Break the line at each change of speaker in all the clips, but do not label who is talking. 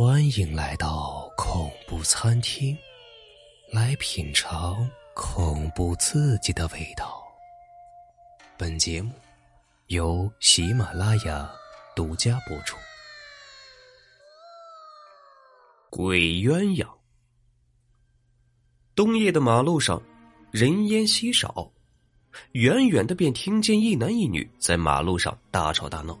欢迎来到恐怖餐厅，来品尝恐怖刺激的味道。本节目由喜马拉雅独家播出。鬼鸳鸯。冬夜的马路上，人烟稀少，远远的便听见一男一女在马路上大吵大闹。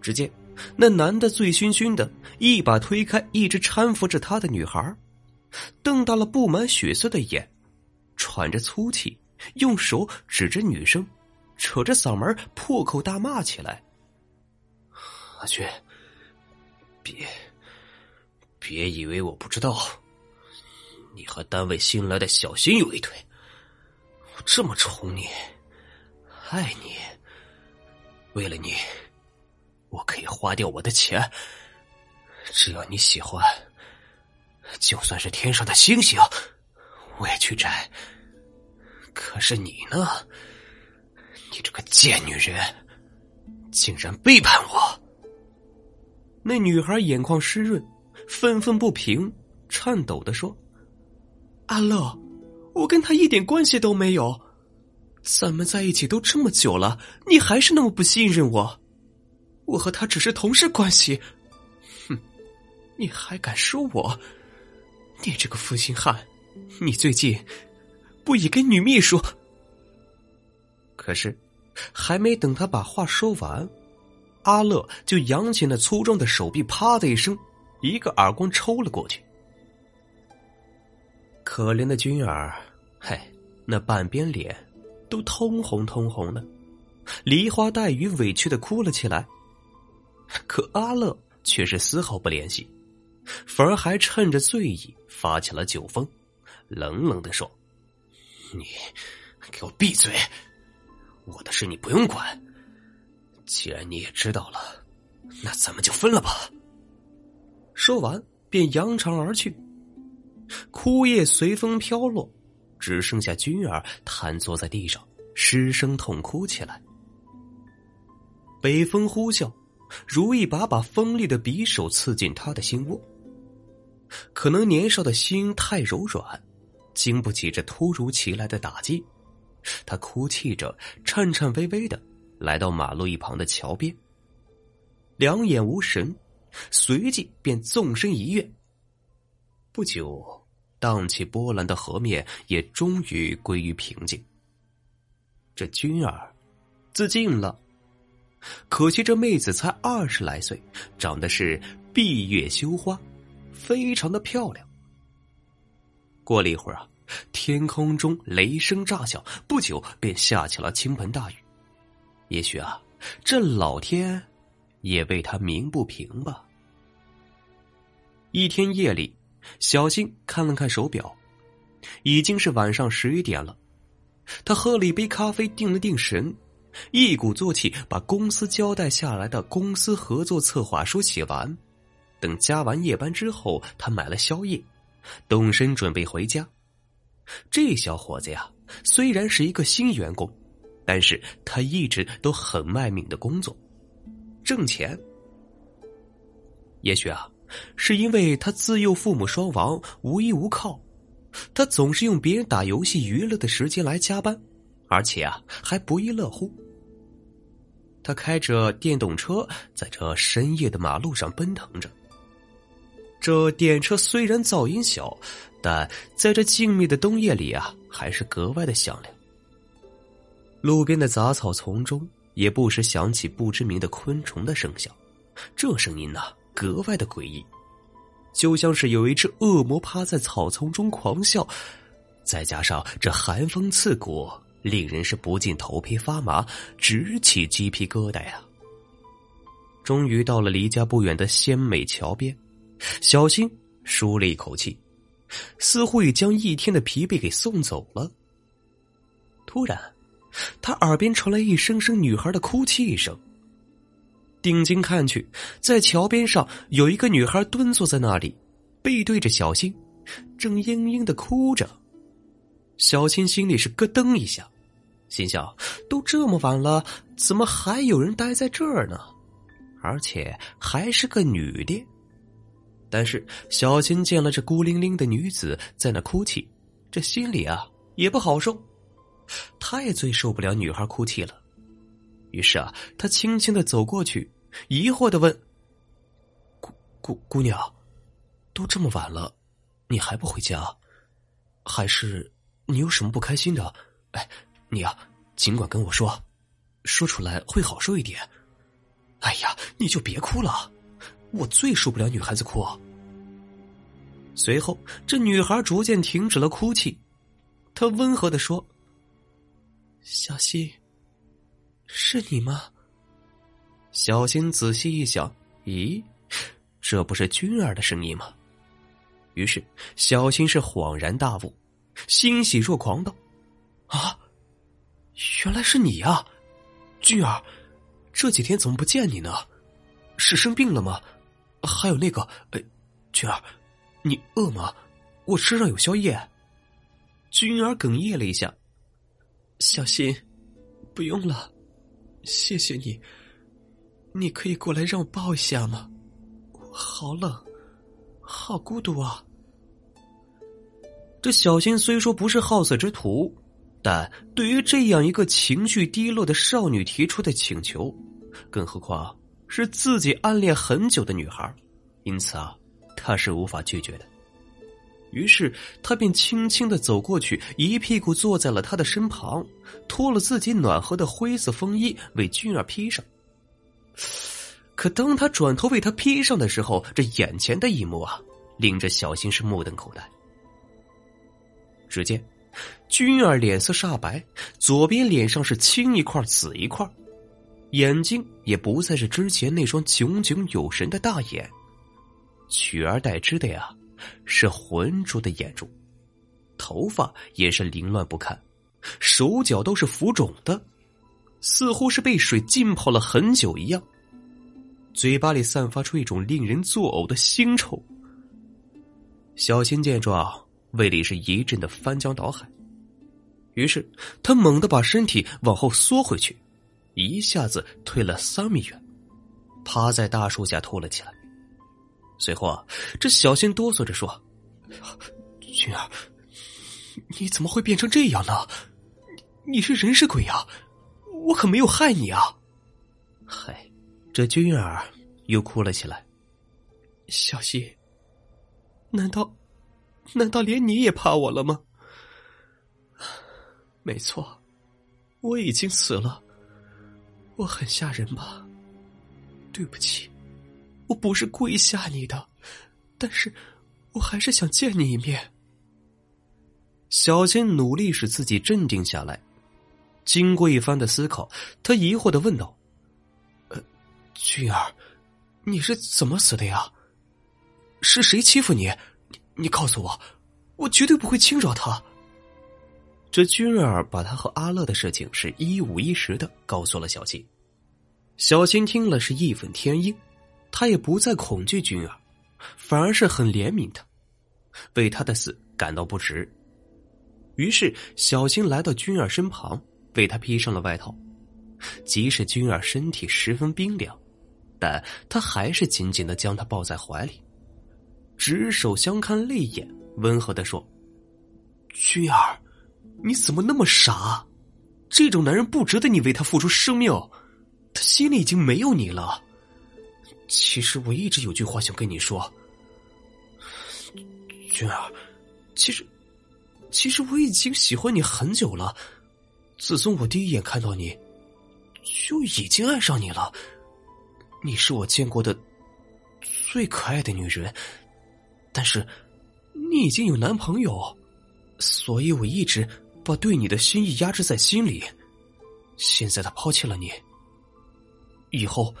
只见那男的醉醺醺的，一把推开一直搀扶着他的女孩，瞪大了布满血丝的眼，喘着粗气，用手指着女生，扯着嗓门破口大骂起来：“
阿娟，别，别以为我不知道，你和单位新来的小新有一腿，我这么宠你，爱你，为了你。”我可以花掉我的钱，只要你喜欢，就算是天上的星星，我也去摘。可是你呢？你这个贱女人，竟然背叛我！
那女孩眼眶湿润，愤愤不平，颤抖的说：“阿乐，我跟他一点关系都没有，咱们在一起都这么久了，你还是那么不信任我。”我和他只是同事关系，哼！你还敢说我？你这个负心汉！你最近不也跟女秘书？可是，还没等他把话说完，阿乐就扬起那粗壮的手臂，啪的一声，一个耳光抽了过去。可怜的君儿，嘿，那半边脸都通红通红的，梨花带雨，委屈的哭了起来。可阿乐却是丝毫不怜惜，反而还趁着醉意发起了酒疯，冷冷的说：“
你给我闭嘴！我的事你不用管。既然你也知道了，那咱们就分了吧。”
说完便扬长而去。枯叶随风飘落，只剩下君儿瘫坐在地上，失声痛哭起来。北风呼啸。如一把把锋利的匕首刺进他的心窝。可能年少的心太柔软，经不起这突如其来的打击。他哭泣着，颤颤巍巍的来到马路一旁的桥边，两眼无神，随即便纵身一跃。不久，荡起波澜的河面也终于归于平静。这君儿，自尽了。可惜这妹子才二十来岁，长得是闭月羞花，非常的漂亮。过了一会儿啊，天空中雷声炸响，不久便下起了倾盆大雨。也许啊，这老天也为他鸣不平吧。一天夜里，小新看了看手表，已经是晚上十一点了。他喝了一杯咖啡，定了定神。一鼓作气把公司交代下来的公司合作策划书写完，等加完夜班之后，他买了宵夜，动身准备回家。这小伙子呀，虽然是一个新员工，但是他一直都很卖命的工作，挣钱。也许啊，是因为他自幼父母双亡，无依无靠，他总是用别人打游戏娱乐的时间来加班，而且啊，还不亦乐乎。他开着电动车，在这深夜的马路上奔腾着。这电车虽然噪音小，但在这静谧的冬夜里啊，还是格外的响亮。路边的杂草丛中，也不时响起不知名的昆虫的声响，这声音呢，格外的诡异，就像是有一只恶魔趴在草丛中狂笑。再加上这寒风刺骨。令人是不禁头皮发麻，直起鸡皮疙瘩呀！终于到了离家不远的仙美桥边，小新舒了一口气，似乎已将一天的疲惫给送走了。突然，他耳边传来一声声女孩的哭泣声。定睛看去，在桥边上有一个女孩蹲坐在那里，背对着小新，正嘤嘤的哭着。小新心里是咯噔一下。心想：都这么晚了，怎么还有人待在这儿呢？而且还是个女的。但是小新见了这孤零零的女子在那哭泣，这心里啊也不好受。他也最受不了女孩哭泣了，于是啊，他轻轻的走过去，疑惑的问：“姑姑姑娘，都这么晚了，你还不回家？还是你有什么不开心的？哎，你啊，尽管跟我说，说出来会好受一点。哎呀，你就别哭了。”我最受不了女孩子哭。随后，这女孩逐渐停止了哭泣，她温和的说：“小新，是你吗？”小新仔细一想，咦，这不是君儿的声音吗？于是，小新是恍然大悟，欣喜若狂道：“啊，原来是你呀，君儿，这几天怎么不见你呢？是生病了吗？”还有那个，呃，君儿，你饿吗？我车上有宵夜。君儿哽咽了一下，小新，不用了，谢谢你。你可以过来让我抱一下吗？好冷，好孤独啊。这小新虽说不是好色之徒，但对于这样一个情绪低落的少女提出的请求，更何况。是自己暗恋很久的女孩，因此啊，他是无法拒绝的。于是他便轻轻的走过去，一屁股坐在了她的身旁，脱了自己暖和的灰色风衣为君儿披上。可当他转头为她披上的时候，这眼前的一幕啊，令这小新是目瞪口呆。只见君儿脸色煞白，左边脸上是青一块紫一块。眼睛也不再是之前那双炯炯有神的大眼，取而代之的呀，是浑浊的眼珠，头发也是凌乱不堪，手脚都是浮肿的，似乎是被水浸泡了很久一样。嘴巴里散发出一种令人作呕的腥臭。小新见状，胃里是一阵的翻江倒海，于是他猛地把身体往后缩回去。一下子退了三米远，趴在大树下吐了起来。随后啊，这小新哆嗦着说：“君儿，你怎么会变成这样呢？你是人是鬼呀？我可没有害你啊！”嗨，这君儿又哭了起来。小新，难道难道连你也怕我了吗？没错，我已经死了。我很吓人吧？对不起，我不是故意吓你的，但是我还是想见你一面。小新努力使自己镇定下来，经过一番的思考，他疑惑的问道：“呃，俊儿，你是怎么死的呀？是谁欺负你？你告诉我，我绝对不会轻饶他。”这君儿把他和阿乐的事情是一五一十的告诉了小新。小新听了是义愤填膺，他也不再恐惧君儿，反而是很怜悯他，为他的死感到不值。于是小新来到君儿身旁，为他披上了外套。即使君儿身体十分冰凉，但他还是紧紧的将她抱在怀里，执手相看泪眼，温和的说：“君儿。”你怎么那么傻？这种男人不值得你为他付出生命，他心里已经没有你了。其实我一直有句话想跟你说，君儿，其实，其实我已经喜欢你很久了。自从我第一眼看到你，就已经爱上你了。你是我见过的最可爱的女人，但是你已经有男朋友，所以我一直。把对你的心意压制在心里，现在他抛弃了你，以后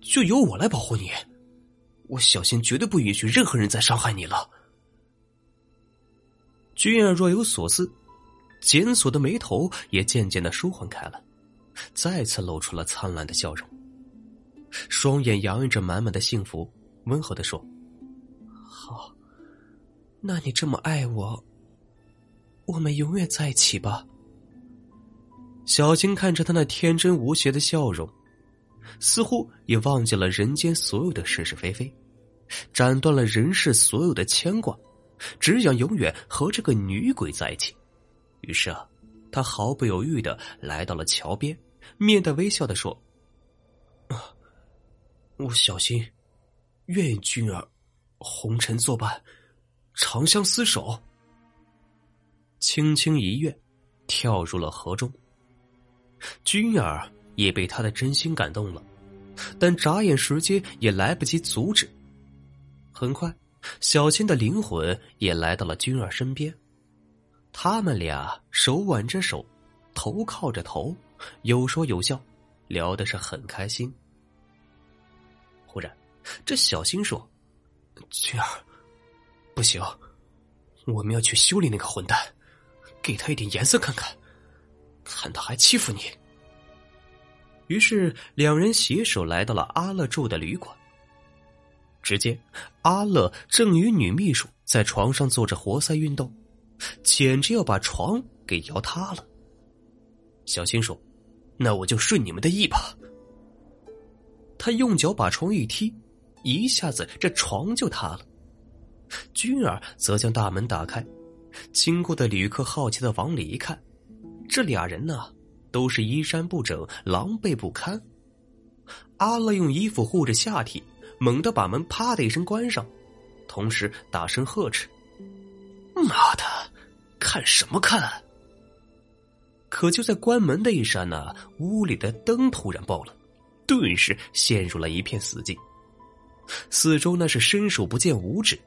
就由我来保护你。我小心绝对不允许任何人再伤害你了。君儿若有所思，紧锁的眉头也渐渐的舒缓开了，再次露出了灿烂的笑容，双眼洋溢着满满的幸福，温和的说：“好，那你这么爱我。”我们永远在一起吧。小青看着他那天真无邪的笑容，似乎也忘记了人间所有的是是非非，斩断了人世所有的牵挂，只想永远和这个女鬼在一起。于是啊，他毫不犹豫的来到了桥边，面带微笑的说：“啊，我小心，愿君儿红尘作伴，长相厮守。”轻轻一跃，跳入了河中。君儿也被他的真心感动了，但眨眼时间也来不及阻止。很快，小新的灵魂也来到了君儿身边，他们俩手挽着手，头靠着头，有说有笑，聊的是很开心。忽然，这小新说：“君儿，不行，我们要去修理那个混蛋，给他一点颜色看看。”看他还欺负你，于是两人携手来到了阿乐住的旅馆。只见阿乐正与女秘书在床上做着活塞运动，简直要把床给摇塌了。小新说：“那我就顺你们的意吧。”他用脚把床一踢，一下子这床就塌了。君儿则将大门打开，经过的旅客好奇的往里一看。这俩人呢，都是衣衫不整，狼狈不堪。阿乐用衣服护着下体，猛地把门啪的一声关上，同时大声呵斥：“妈的，看什么看！”可就在关门的一刹那，屋里的灯突然爆了，顿时陷入了一片死寂。四周那是伸手不见五指。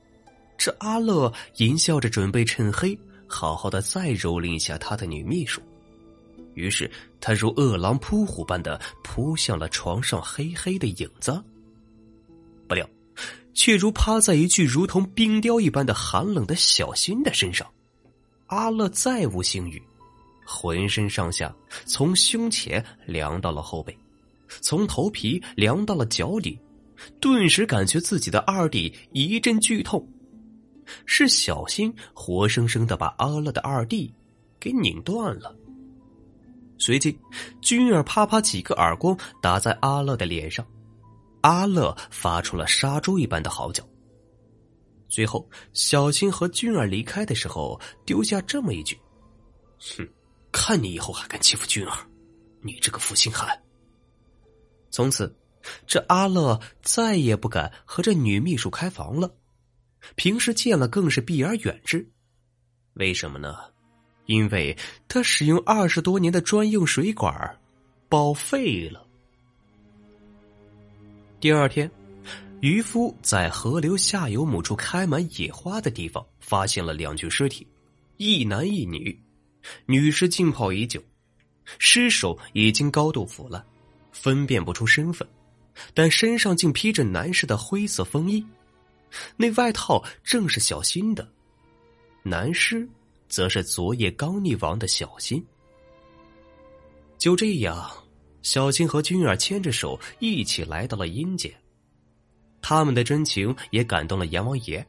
这阿乐淫笑着，准备趁黑好好的再蹂躏一下他的女秘书。于是，他如饿狼扑虎般的扑向了床上黑黑的影子。不料，却如趴在一具如同冰雕一般的寒冷的小新的身上。阿乐再无性欲，浑身上下从胸前凉到了后背，从头皮凉到了脚底，顿时感觉自己的二弟一阵剧痛。是小新活生生的把阿乐的二弟给拧断了。随即，君儿啪啪几个耳光打在阿乐的脸上，阿乐发出了杀猪一般的嚎叫。最后，小新和君儿离开的时候，丢下这么一句：“哼，看你以后还敢欺负君儿，你这个负心汉！”从此，这阿乐再也不敢和这女秘书开房了，平时见了更是避而远之。为什么呢？因为他使用二十多年的专用水管报废了。第二天，渔夫在河流下游某处开满野花的地方发现了两具尸体，一男一女，女尸浸泡已久，尸首已经高度腐烂，分辨不出身份，但身上竟披着男士的灰色风衣，那外套正是小新的，男尸。则是昨夜刚溺亡的小新。就这样，小新和君儿牵着手一起来到了阴间。他们的真情也感动了阎王爷。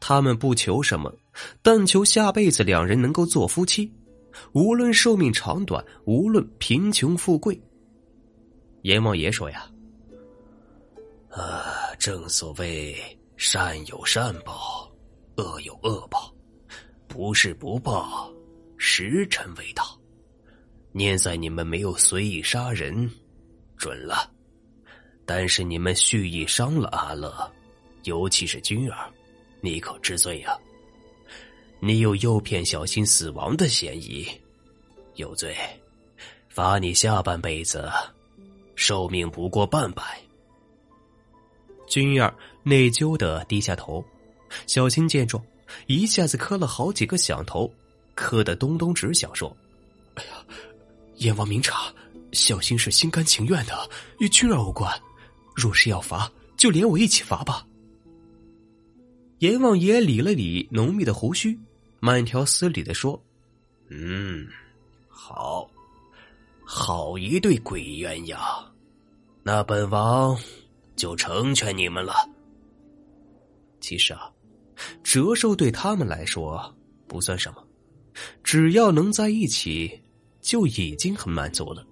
他们不求什么，但求下辈子两人能够做夫妻，无论寿命长短，无论贫穷富贵。阎王爷说：“呀，
啊，正所谓善有善报，恶有恶报。”不是不报，时辰未到。念在你们没有随意杀人，准了。但是你们蓄意伤了阿乐，尤其是君儿，你可知罪呀？你有诱骗小新死亡的嫌疑，有罪，罚你下半辈子寿命不过半百。
君儿内疚的低下头，小青见状。一下子磕了好几个响头，磕得咚咚直响，说：“哎呀，阎王明察，小青是心甘情愿的，与君儿无关。若是要罚，就连我一起罚吧。”阎王爷理了理浓密的胡须，慢条斯理的说：“
嗯，好，好一对鬼鸳鸯，那本王就成全你们了。
其实啊。”折寿对他们来说不算什么，只要能在一起，就已经很满足了。